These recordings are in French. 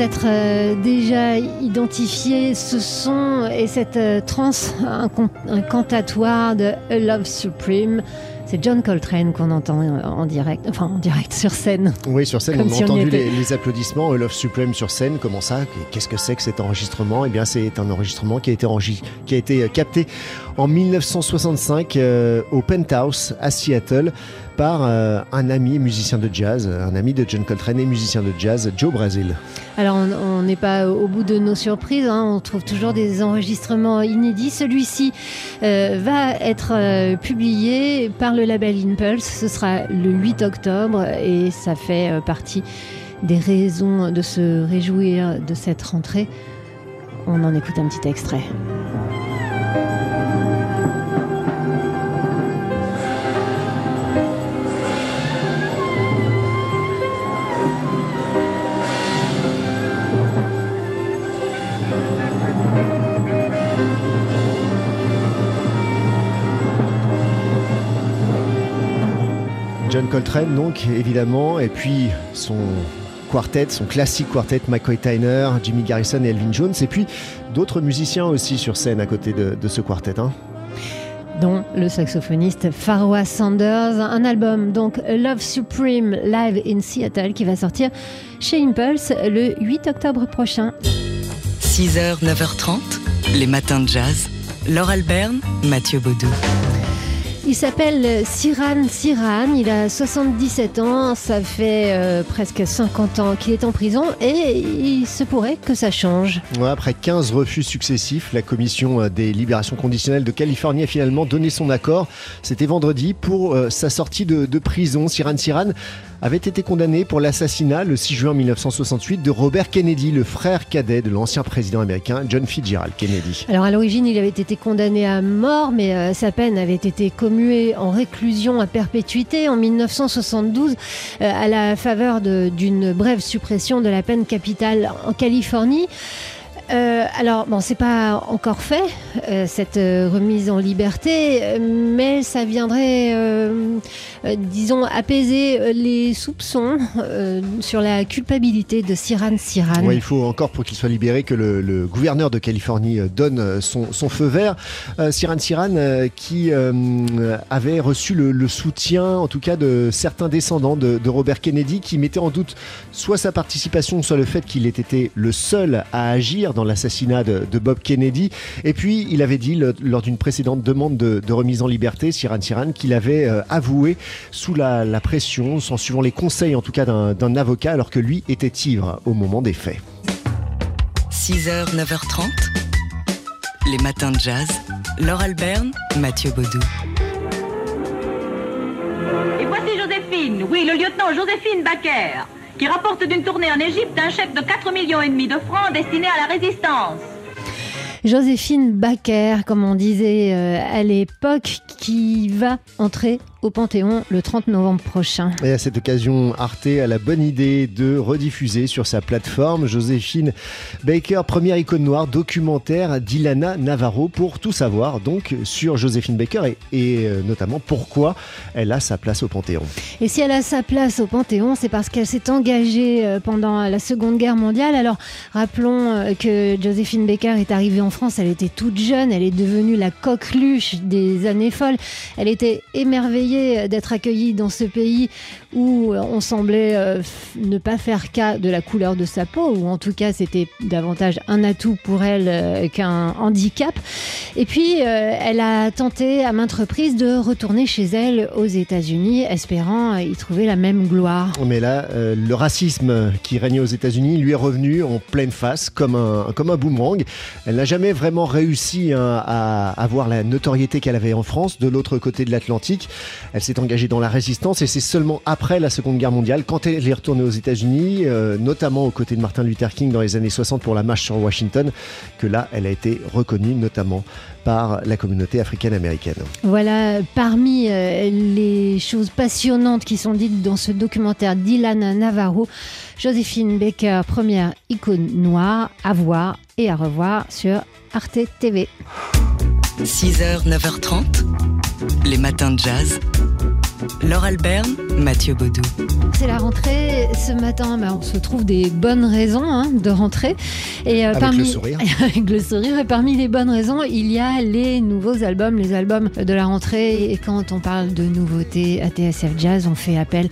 Peut-être euh, déjà identifié ce son et cette euh, trance un, un cantatoire de A Love Supreme. C'est John Coltrane qu'on entend euh, en direct, enfin en direct sur scène. Oui, sur scène, on a si entendu les, les applaudissements. A Love Supreme sur scène, comment ça Qu'est-ce que c'est que cet enregistrement? Eh bien, c'est un enregistrement qui a été, qui a été capté en 1965 euh, au Penthouse à Seattle par euh, un ami musicien de jazz, un ami de John Coltrane et musicien de jazz, Joe Brazil. Alors on- n'est pas au bout de nos surprises, hein, on trouve toujours des enregistrements inédits. Celui-ci euh, va être euh, publié par le label Impulse, ce sera le 8 octobre et ça fait partie des raisons de se réjouir de cette rentrée. On en écoute un petit extrait. John Coltrane, donc, évidemment, et puis son quartet, son classique quartet, McCoy Tyner, Jimmy Garrison et Elvin Jones, et puis d'autres musiciens aussi sur scène à côté de, ce quartet. hein. dont le saxophoniste Farwa Sanders. Un album, donc Love Supreme Live in Seattle, qui va sortir chez Impulse le 8 octobre prochain. 6h, 9h30, les matins de jazz. Laure Alberne, Mathieu Baudou. Il s'appelle Siran Siran, il a 77 ans, ça fait euh, presque 50 ans qu'il est en prison et il se pourrait que ça change. Ouais, après 15 refus successifs, la commission euh, des libérations conditionnelles de Californie a finalement donné son accord. C'était vendredi pour euh, sa sortie de, de prison. Siran Siran avait été condamné pour l'assassinat le 6 juin 1968 de Robert Kennedy, le frère cadet de l'ancien président américain John Fitzgerald Kennedy. Alors à l'origine, il avait été condamné à mort, mais euh, sa peine avait été commuée en réclusion à perpétuité en 1972 euh, à la faveur d'une brève suppression de la peine capitale en Californie. Euh, alors, bon, c'est pas encore fait, euh, cette euh, remise en liberté, mais ça viendrait, disons, apaiser les soupçons sur la culpabilité de Siran Siran. Il faut encore pour qu'il soit libéré que le, gouverneur de Californie donne son, feu vert. Siran Siran qui avait reçu le, soutien en tout cas de certains descendants de, Robert Kennedy qui mettaient en doute soit sa participation, soit le fait qu'il ait été le seul à agir l'assassinat de, de Bob Kennedy. Et puis il avait dit le- lors d'une précédente demande de, de remise en liberté, Siran Siran, qu'il avait euh, avoué sous la, la pression, en suivant les conseils en tout cas d'un d'un avocat alors que lui était ivre au moment des faits. 6h, 9h30, les matins de jazz. Laure Alberne, Mathieu Baudou. Et voici Joséphine, oui, le lieutenant Joséphine Baker, qui rapporte d'une tournée en Égypte un chèque de 4 millions et demi de francs destiné à la résistance. Joséphine Baker, comme on disait euh, à l'époque, qui va entrer au Panthéon le 30 novembre prochain. Et à cette occasion, Arte a la bonne idée de rediffuser sur sa plateforme Joséphine Baker, première icône noire documentaire d'Ilana Navarro pour tout savoir donc sur Joséphine Baker et, et, euh, notamment pourquoi elle a sa place au Panthéon. Et si elle a sa place au Panthéon, c'est parce qu'elle s'est engagée euh, pendant la Seconde Guerre mondiale. Alors, rappelons euh, que Joséphine Baker est arrivée en France, elle était toute jeune, elle est devenue la coqueluche des années folles. Elle était émerveillée d'être accueillie dans ce pays où euh, on semblait euh, ne pas faire cas de la couleur de sa peau, ou en tout cas c'était davantage un atout pour elle euh, qu'un handicap. Et puis, elle a tenté à maintes reprises de retourner chez elle aux États-Unis, espérant y trouver la même gloire. Mais là, le racisme qui régnait aux États-Unis lui est revenu en pleine face, comme un, comme un boomerang. Elle n'a jamais vraiment réussi hein, à avoir la notoriété qu'elle avait en France, de l'autre côté de l'Atlantique. Elle s'est engagée dans la résistance et c'est seulement après la Seconde Guerre mondiale, quand elle est retournée aux États-Unis, euh, notamment aux côtés de Martin Luther King dans les années 60 pour la marche sur Washington, que là, elle a été reconnue notamment par la communauté africaine-américaine. Voilà, parmi euh, les choses passionnantes qui sont dites dans ce documentaire d'Ilan Navarro, Joséphine Baker, première icône noire, à voir et à revoir sur Arte TV. 6h, 9h30, les matins de jazz. Laure Alberne, Mathieu Baudou. C'est la rentrée. Ce matin, bah, on se trouve des bonnes raisons hein, de rentrer. Et, euh, avec parmi... le sourire. avec le sourire. Et parmi les bonnes raisons, il y a les nouveaux albums, les albums de la rentrée. Et quand on parle de nouveautés à TSF Jazz, on fait appel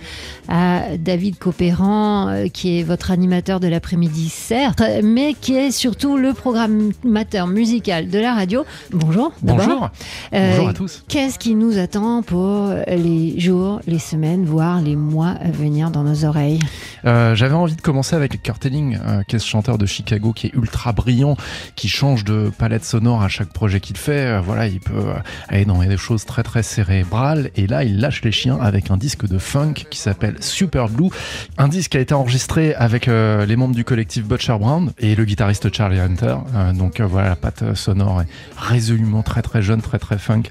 à David Copéran, euh, qui est votre animateur de l'après-midi, certes, mais qui est surtout le programmateur musical de la radio. Bonjour. Bonjour. Euh, Bonjour à tous. Qu'est-ce qui nous attend pour les jours, les semaines, voire les mois à venir dans nos oreilles euh, J'avais envie de commencer avec Kurt Elling, euh, qui est ce chanteur de Chicago qui est ultra brillant, qui change de palette sonore à chaque projet qu'il fait. Euh, voilà, il peut aller dans des choses très très cérébrales. Et là, il lâche les chiens avec un disque de funk qui s'appelle Super Blue. Un disque qui a été enregistré avec les membres du collectif Butcher Brown et le guitariste Charlie Hunter. donc voilà, la patte sonore est résolument très très jeune, très très funk,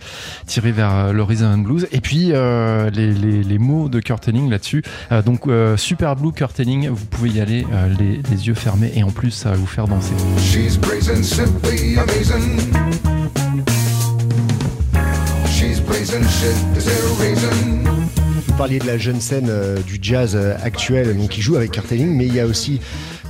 tirée vers and blues. Et puis euh, les, mots de Curtailing là-dessus. Euh, donc euh, Super Blue Curtailing, vous pouvez y aller les, les, yeux fermés et en plus ça va vous faire danser. She's brazen, simply amazing. She's brazen, shit, is there a reason? Vous parliez de la jeune scène du jazz actuel, donc qui joue avec Curtailing, mais il y a aussi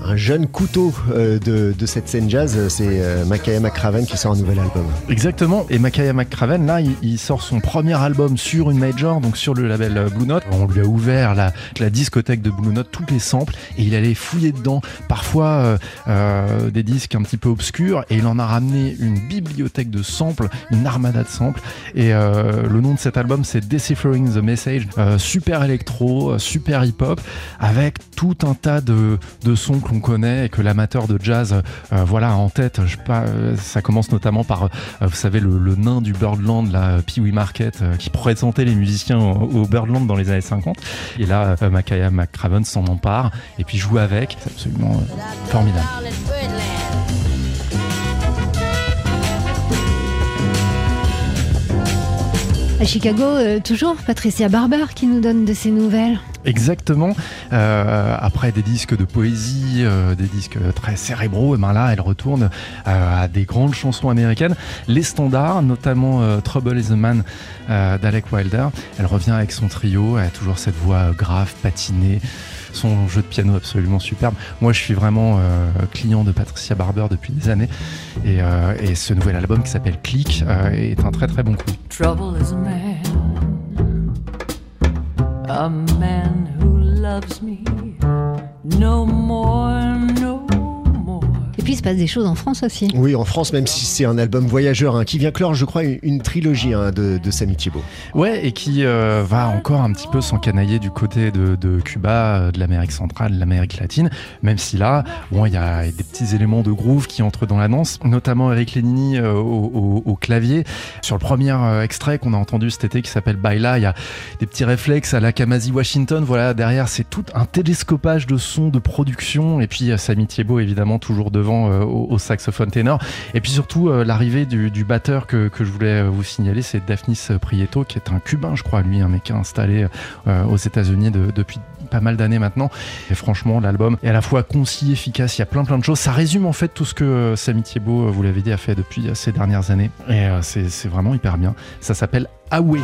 un jeune couteau euh, de, cette scène jazz, c'est euh, Makaya McCraven qui sort un nouvel album. Exactement, et Makaya McCraven, là, il, sort son premier album sur une major, donc sur le label euh, Blue Note. On lui a ouvert la, discothèque de Blue Note, tous les samples, et il allait fouiller dedans, parfois euh, des disques un petit peu obscurs, et il en a ramené une bibliothèque de samples, une armada de samples, et le nom de cet album, c'est Deciphering the Message, super électro, super hip-hop, avec tout un tas de, de sons qu'on connaît et que l'amateur de jazz euh, voilà en tête. Je euh, ça commence notamment par, euh, vous savez, le, nain du Birdland, la Pee Wee Market, qui présentait les musiciens au, Birdland dans les années 50. Et là, Makaya McCraven s'en empare et puis joue avec. C'est absolument formidable. À Chicago, toujours Patricia Barber qui nous donne de ses nouvelles. Exactement. Euh, après des disques de poésie, euh, des disques très cérébraux, et ben là, elle retourne euh, à des grandes chansons américaines, les standards, notamment Trouble is a Man d'Alec Wilder. Elle revient avec son trio, elle a toujours cette voix grave, patinée son jeu de piano absolument superbe. Moi, je suis vraiment client de Patricia Barber depuis des années. Et ce nouvel album qui s'appelle Click est un très très bon coup. Trouble is a man. A man who loves me no more, puis il se passe des choses en France aussi. Oui, en France, même si c'est un album voyageur hein, qui vient clore, je crois, une, trilogie hein, de, de Samy Thiebaud. Ouais, et qui euh, va encore un petit peu s'encanailler du côté de, Cuba, euh, de l'Amérique centrale, de l'Amérique latine, même si là, bon, il y a des petits éléments de groove qui entrent dans la danse, notamment Eric Lénini euh, au, clavier. Sur le premier extrait qu'on a entendu cet été qui s'appelle Baila, il y a des petits réflexes à la Kamasi Washington. Voilà, derrière, c'est tout un télescopage de son, de production, et puis Samy Thiebaud, évidemment, toujours devant euh, au, saxophone ténor. Et puis surtout, euh, l'arrivée du, batteur que, je voulais euh, vous signaler, c'est Daphnis Prieto, qui est un Cubain, je crois, lui, un mec installé aux États-Unis depuis pas mal d'années maintenant. Et franchement, l'album est à la fois concis, efficace, il y a plein plein de choses. Ça résume en fait tout ce que Samy Thiebaud, vous l'avez dit, a fait depuis ces dernières années. Et c'est vraiment hyper bien. Ça s'appelle Away.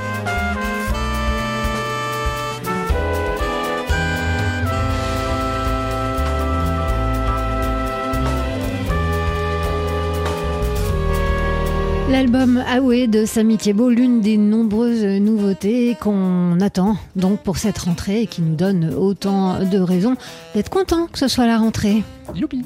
L'album Aoué de Samy Thiebaud, l'une des nombreuses nouveautés qu'on attend donc pour cette rentrée et qui nous donne autant de raisons d'être content que ce soit la rentrée. Youpi